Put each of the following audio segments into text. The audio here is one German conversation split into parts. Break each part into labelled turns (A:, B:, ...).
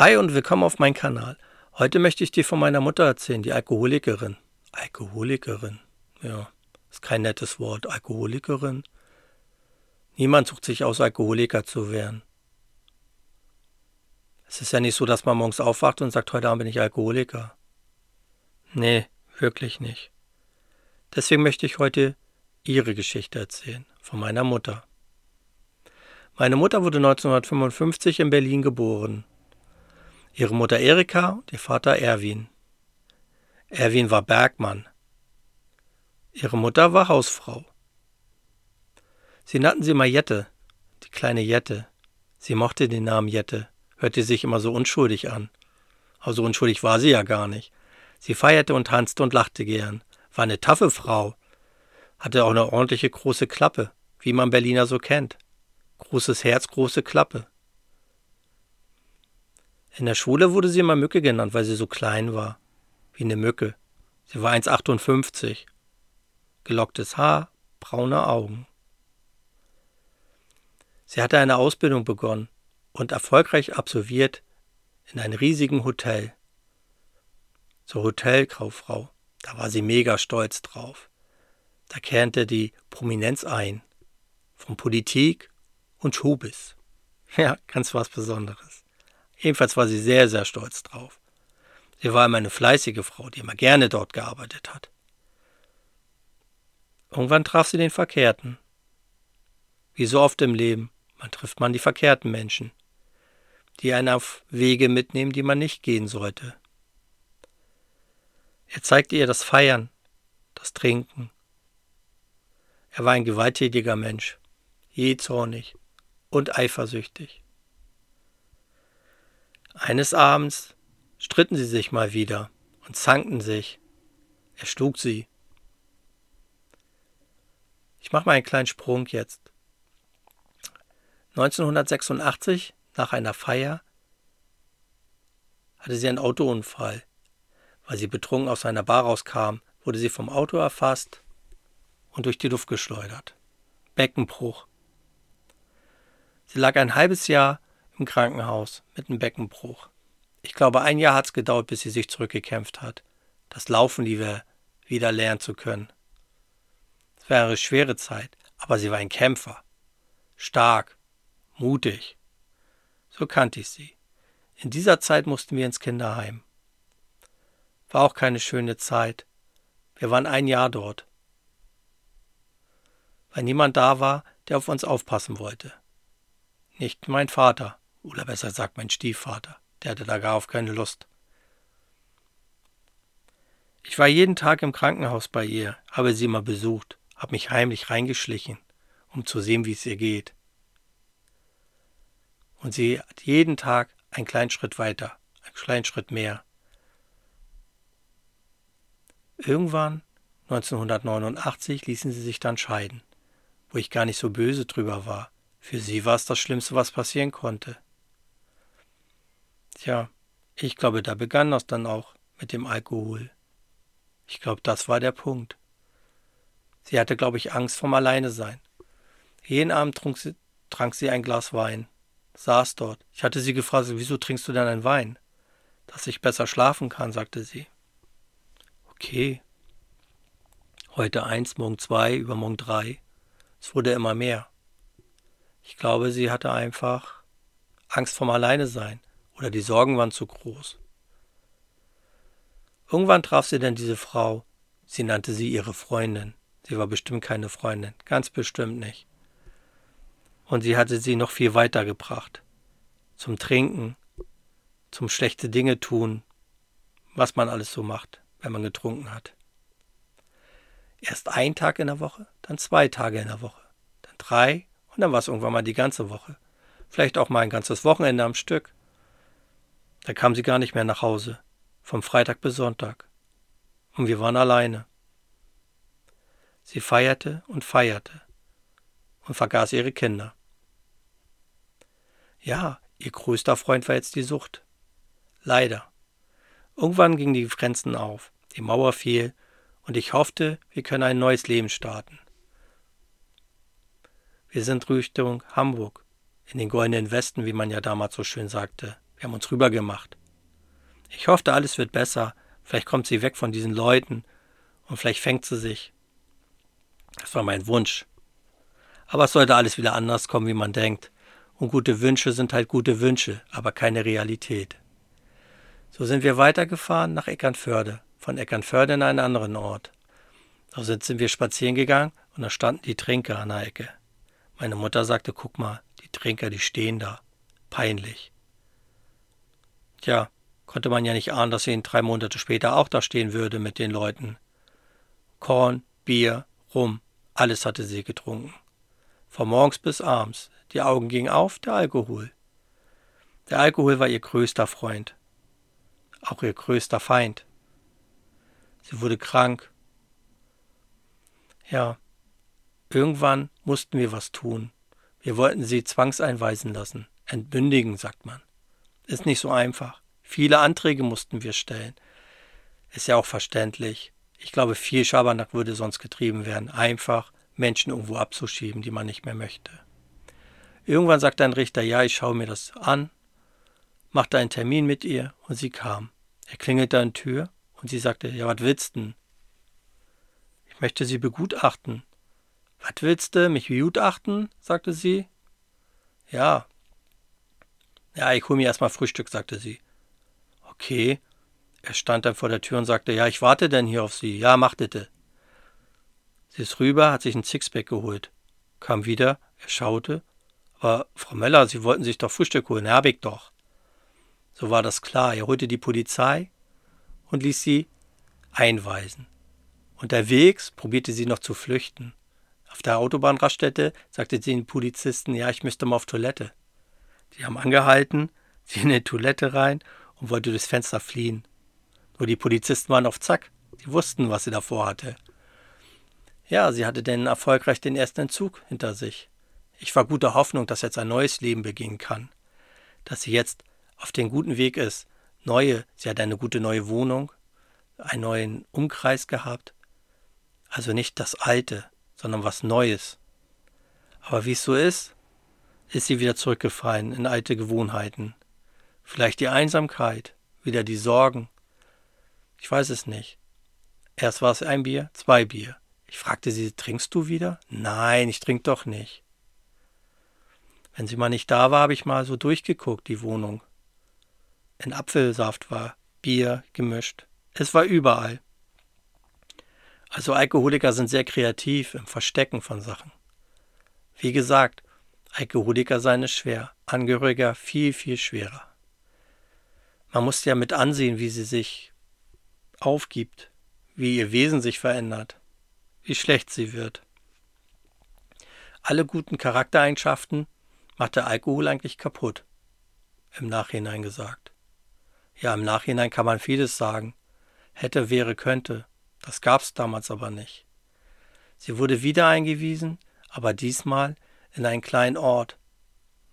A: Hi und willkommen auf meinem Kanal. Heute möchte ich dir von meiner Mutter erzählen, die Alkoholikerin. Alkoholikerin, ja, ist kein nettes Wort. Alkoholikerin. Niemand sucht sich aus, Alkoholiker zu werden. Es ist ja nicht so, dass man morgens aufwacht und sagt, heute Abend bin ich Alkoholiker. Nee, wirklich nicht. Deswegen möchte ich heute ihre Geschichte erzählen, von meiner Mutter. Meine Mutter wurde 1955 in Berlin geboren ihre Mutter Erika und ihr Vater Erwin. Erwin war Bergmann. Ihre Mutter war Hausfrau. Sie nannten sie mal Jette, die kleine Jette. Sie mochte den Namen Jette, hörte sich immer so unschuldig an. Aber so unschuldig war sie ja gar nicht. Sie feierte und tanzte und lachte gern, war eine taffe Frau, hatte auch eine ordentliche große Klappe, wie man Berliner so kennt. Großes Herz, große Klappe. In der Schule wurde sie immer Mücke genannt, weil sie so klein war. Wie eine Mücke. Sie war 1,58. Gelocktes Haar, braune Augen. Sie hatte eine Ausbildung begonnen und erfolgreich absolviert in einem riesigen Hotel. Zur Hotelkauffrau. Da war sie mega stolz drauf. Da kehrte die Prominenz ein. Von Politik und Schubis. Ja, ganz was Besonderes. Jedenfalls war sie sehr, sehr stolz drauf. Sie war immer eine fleißige Frau, die immer gerne dort gearbeitet hat. Irgendwann traf sie den Verkehrten. Wie so oft im Leben, man trifft man die verkehrten Menschen, die einen auf Wege mitnehmen, die man nicht gehen sollte. Er zeigte ihr das Feiern, das Trinken. Er war ein gewalttätiger Mensch, jähzornig und eifersüchtig. Eines Abends stritten sie sich mal wieder und zankten sich. Er schlug sie. Ich mache mal einen kleinen Sprung jetzt. 1986, nach einer Feier, hatte sie einen Autounfall. Weil sie betrunken aus einer Bar rauskam, wurde sie vom Auto erfasst und durch die Luft geschleudert. Beckenbruch. Sie lag ein halbes Jahr im Krankenhaus mit einem Beckenbruch. Ich glaube, ein Jahr hat es gedauert, bis sie sich zurückgekämpft hat, das Laufen wieder, wieder lernen zu können. Es war eine schwere Zeit, aber sie war ein Kämpfer. Stark, mutig. So kannte ich sie. In dieser Zeit mussten wir ins Kinderheim. War auch keine schöne Zeit. Wir waren ein Jahr dort. Weil niemand da war, der auf uns aufpassen wollte. Nicht mein Vater. Oder besser gesagt mein Stiefvater, der hatte da gar auf keine Lust. Ich war jeden Tag im Krankenhaus bei ihr, habe sie mal besucht, habe mich heimlich reingeschlichen, um zu sehen, wie es ihr geht. Und sie hat jeden Tag einen kleinen Schritt weiter, einen kleinen Schritt mehr. Irgendwann, 1989, ließen sie sich dann scheiden, wo ich gar nicht so böse drüber war. Für sie war es das Schlimmste, was passieren konnte. Tja, ich glaube, da begann das dann auch mit dem Alkohol. Ich glaube, das war der Punkt. Sie hatte, glaube ich, Angst vom Alleinesein. Jeden Abend trank sie, trank sie ein Glas Wein, saß dort. Ich hatte sie gefragt, wieso trinkst du denn einen Wein? Dass ich besser schlafen kann, sagte sie. Okay. Heute eins, morgen zwei, übermorgen drei. Es wurde immer mehr. Ich glaube, sie hatte einfach Angst vom Alleinesein oder die Sorgen waren zu groß. Irgendwann traf sie dann diese Frau. Sie nannte sie ihre Freundin. Sie war bestimmt keine Freundin, ganz bestimmt nicht. Und sie hatte sie noch viel weiter gebracht. Zum Trinken, zum schlechte Dinge tun, was man alles so macht, wenn man getrunken hat. Erst ein Tag in der Woche, dann zwei Tage in der Woche, dann drei und dann war es irgendwann mal die ganze Woche. Vielleicht auch mal ein ganzes Wochenende am Stück. Da kam sie gar nicht mehr nach Hause, vom Freitag bis Sonntag. Und wir waren alleine. Sie feierte und feierte und vergaß ihre Kinder. Ja, ihr größter Freund war jetzt die Sucht. Leider. Irgendwann gingen die Grenzen auf, die Mauer fiel und ich hoffte, wir können ein neues Leben starten. Wir sind Richtung Hamburg, in den goldenen Westen, wie man ja damals so schön sagte. Wir haben uns rübergemacht. Ich hoffte, alles wird besser. Vielleicht kommt sie weg von diesen Leuten und vielleicht fängt sie sich. Das war mein Wunsch. Aber es sollte alles wieder anders kommen, wie man denkt. Und gute Wünsche sind halt gute Wünsche, aber keine Realität. So sind wir weitergefahren nach Eckernförde, von Eckernförde in einen anderen Ort. Da sind wir spazieren gegangen und da standen die Trinker an der Ecke. Meine Mutter sagte, guck mal, die Trinker, die stehen da. Peinlich. Tja, konnte man ja nicht ahnen, dass sie ihn drei Monate später auch da stehen würde mit den Leuten. Korn, Bier, Rum, alles hatte sie getrunken. Von morgens bis abends. Die Augen gingen auf, der Alkohol. Der Alkohol war ihr größter Freund. Auch ihr größter Feind. Sie wurde krank. Ja, irgendwann mussten wir was tun. Wir wollten sie zwangseinweisen lassen. Entbündigen, sagt man. Ist nicht so einfach. Viele Anträge mussten wir stellen. Ist ja auch verständlich. Ich glaube, viel Schabernack würde sonst getrieben werden. Einfach Menschen irgendwo abzuschieben, die man nicht mehr möchte. Irgendwann sagte ein Richter, ja, ich schaue mir das an, machte einen Termin mit ihr und sie kam. Er klingelte an die Tür und sie sagte, ja, was willst du? Ich möchte sie begutachten. Was willst du, mich begutachten? sagte sie. Ja. Ja, ich hole mir erstmal Frühstück, sagte sie. Okay. Er stand dann vor der Tür und sagte, ja, ich warte denn hier auf Sie. Ja, mach bitte. Sie ist rüber, hat sich ein Sixpack geholt. Kam wieder, er schaute. Aber Frau Möller, Sie wollten sich doch Frühstück holen, hab ich doch. So war das klar. Er holte die Polizei und ließ sie einweisen. Unterwegs probierte sie noch zu flüchten. Auf der Autobahnraststätte sagte sie den Polizisten, ja, ich müsste mal auf Toilette. Sie haben angehalten, sie in die Toilette rein und wollte durchs Fenster fliehen. Nur die Polizisten waren auf Zack. Sie wussten, was sie davor hatte. Ja, sie hatte denn erfolgreich den ersten Entzug hinter sich. Ich war guter Hoffnung, dass jetzt ein neues Leben beginnen kann. Dass sie jetzt auf den guten Weg ist. Neue, sie hat eine gute neue Wohnung, einen neuen Umkreis gehabt. Also nicht das Alte, sondern was Neues. Aber wie es so ist, ist sie wieder zurückgefallen in alte Gewohnheiten. Vielleicht die Einsamkeit, wieder die Sorgen. Ich weiß es nicht. Erst war es ein Bier, zwei Bier. Ich fragte sie, trinkst du wieder? Nein, ich trink doch nicht. Wenn sie mal nicht da war, habe ich mal so durchgeguckt, die Wohnung. In Apfelsaft war Bier gemischt. Es war überall. Also Alkoholiker sind sehr kreativ im Verstecken von Sachen. Wie gesagt, Alkoholiker sein ist schwer, Angehöriger viel, viel schwerer. Man muss ja mit ansehen, wie sie sich aufgibt, wie ihr Wesen sich verändert wie schlecht sie wird. Alle guten Charaktereigenschaften macht der Alkohol eigentlich kaputt. Im Nachhinein gesagt. Ja, im Nachhinein kann man vieles sagen. Hätte, wäre, könnte. Das gab's damals aber nicht. Sie wurde wieder eingewiesen, aber diesmal in einen kleinen Ort,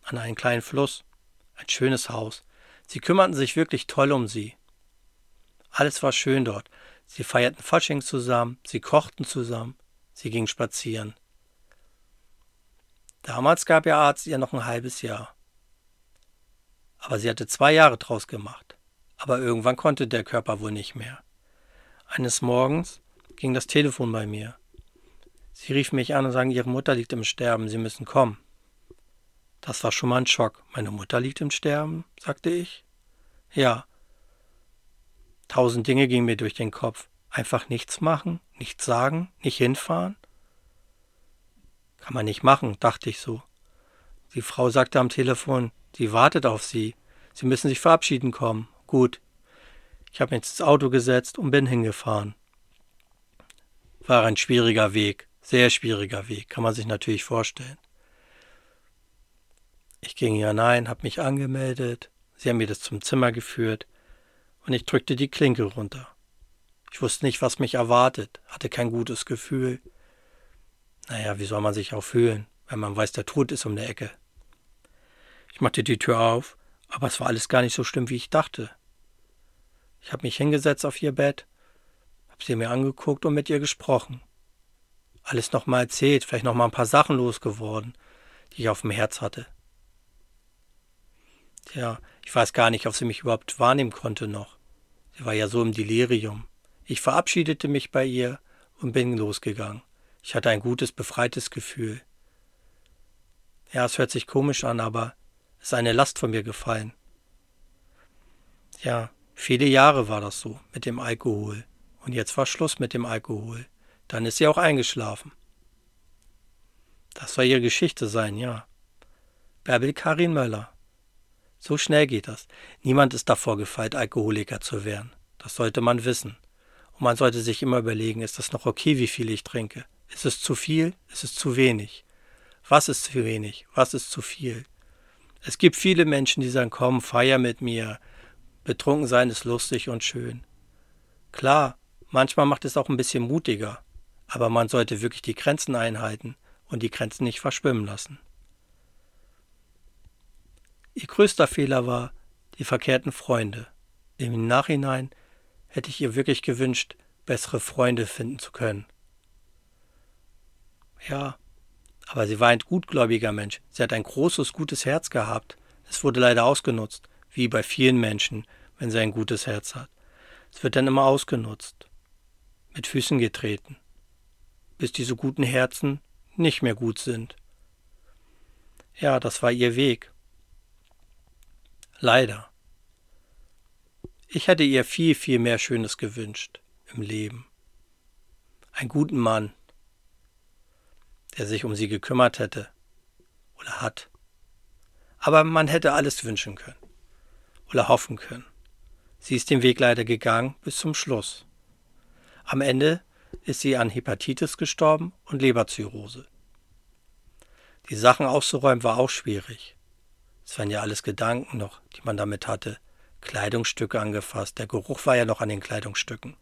A: an einen kleinen Fluss, ein schönes Haus. Sie kümmerten sich wirklich toll um sie. Alles war schön dort. Sie feierten Fasching zusammen, sie kochten zusammen, sie gingen spazieren. Damals gab ihr Arzt ihr noch ein halbes Jahr. Aber sie hatte zwei Jahre draus gemacht. Aber irgendwann konnte der Körper wohl nicht mehr. Eines Morgens ging das Telefon bei mir. Sie rief mich an und sagte, ihre Mutter liegt im Sterben, sie müssen kommen. Das war schon mal ein Schock. Meine Mutter liegt im Sterben, sagte ich. Ja, Tausend Dinge gingen mir durch den Kopf. Einfach nichts machen, nichts sagen, nicht hinfahren? Kann man nicht machen, dachte ich so. Die Frau sagte am Telefon, sie wartet auf Sie. Sie müssen sich verabschieden kommen. Gut. Ich habe mich ins Auto gesetzt und bin hingefahren. War ein schwieriger Weg, sehr schwieriger Weg, kann man sich natürlich vorstellen. Ich ging hinein, habe mich angemeldet. Sie haben mir das zum Zimmer geführt und ich drückte die Klinke runter. Ich wusste nicht, was mich erwartet, hatte kein gutes Gefühl. Naja, wie soll man sich auch fühlen, wenn man weiß, der Tod ist um der Ecke? Ich machte die Tür auf, aber es war alles gar nicht so schlimm, wie ich dachte. Ich habe mich hingesetzt auf ihr Bett, habe sie mir angeguckt und mit ihr gesprochen. Alles nochmal erzählt, vielleicht nochmal ein paar Sachen losgeworden, die ich auf dem Herz hatte. Tja, ich weiß gar nicht, ob sie mich überhaupt wahrnehmen konnte noch. Sie war ja so im Delirium. Ich verabschiedete mich bei ihr und bin losgegangen. Ich hatte ein gutes, befreites Gefühl. Ja, es hört sich komisch an, aber es ist eine Last von mir gefallen. Ja, viele Jahre war das so mit dem Alkohol. Und jetzt war Schluss mit dem Alkohol. Dann ist sie auch eingeschlafen. Das soll ihre Geschichte sein, ja. Bärbel Karin Möller. So schnell geht das. Niemand ist davor gefeit, Alkoholiker zu werden. Das sollte man wissen. Und man sollte sich immer überlegen, ist das noch okay, wie viel ich trinke? Ist es zu viel? Ist es zu wenig? Was ist zu wenig? Was ist zu viel? Es gibt viele Menschen, die sagen, komm, feier mit mir. Betrunken sein ist lustig und schön. Klar, manchmal macht es auch ein bisschen mutiger, aber man sollte wirklich die Grenzen einhalten und die Grenzen nicht verschwimmen lassen. Ihr größter Fehler war die verkehrten Freunde. Im Nachhinein hätte ich ihr wirklich gewünscht, bessere Freunde finden zu können. Ja, aber sie war ein gutgläubiger Mensch. Sie hat ein großes, gutes Herz gehabt. Es wurde leider ausgenutzt, wie bei vielen Menschen, wenn sie ein gutes Herz hat. Es wird dann immer ausgenutzt, mit Füßen getreten, bis diese guten Herzen nicht mehr gut sind. Ja, das war ihr Weg. Leider. Ich hätte ihr viel, viel mehr Schönes gewünscht im Leben. Einen guten Mann, der sich um sie gekümmert hätte oder hat. Aber man hätte alles wünschen können oder hoffen können. Sie ist den Weg leider gegangen bis zum Schluss. Am Ende ist sie an Hepatitis gestorben und Leberzirrhose. Die Sachen auszuräumen war auch schwierig. Es waren ja alles Gedanken noch, die man damit hatte. Kleidungsstücke angefasst, der Geruch war ja noch an den Kleidungsstücken.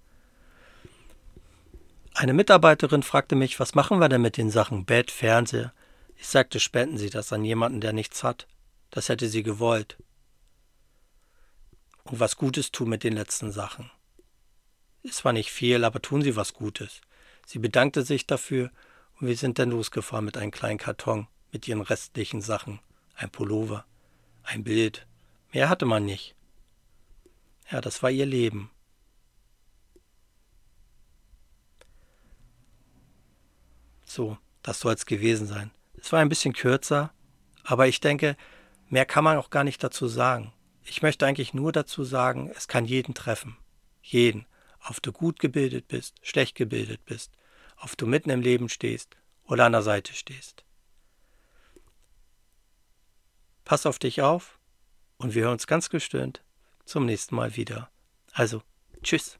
A: Eine Mitarbeiterin fragte mich, was machen wir denn mit den Sachen Bett, Fernseher? Ich sagte, spenden Sie das an jemanden, der nichts hat. Das hätte sie gewollt. Und was Gutes tun mit den letzten Sachen. Es war nicht viel, aber tun Sie was Gutes. Sie bedankte sich dafür und wir sind dann losgefahren mit einem kleinen Karton mit ihren restlichen Sachen. Ein Pullover, ein Bild. Mehr hatte man nicht. Ja, das war ihr Leben. So, das soll es gewesen sein. Es war ein bisschen kürzer, aber ich denke, mehr kann man auch gar nicht dazu sagen. Ich möchte eigentlich nur dazu sagen, es kann jeden treffen. Jeden. Ob du gut gebildet bist, schlecht gebildet bist, ob du mitten im Leben stehst oder an der Seite stehst. Pass auf dich auf und wir hören uns ganz gestöhnt zum nächsten Mal wieder. Also, tschüss.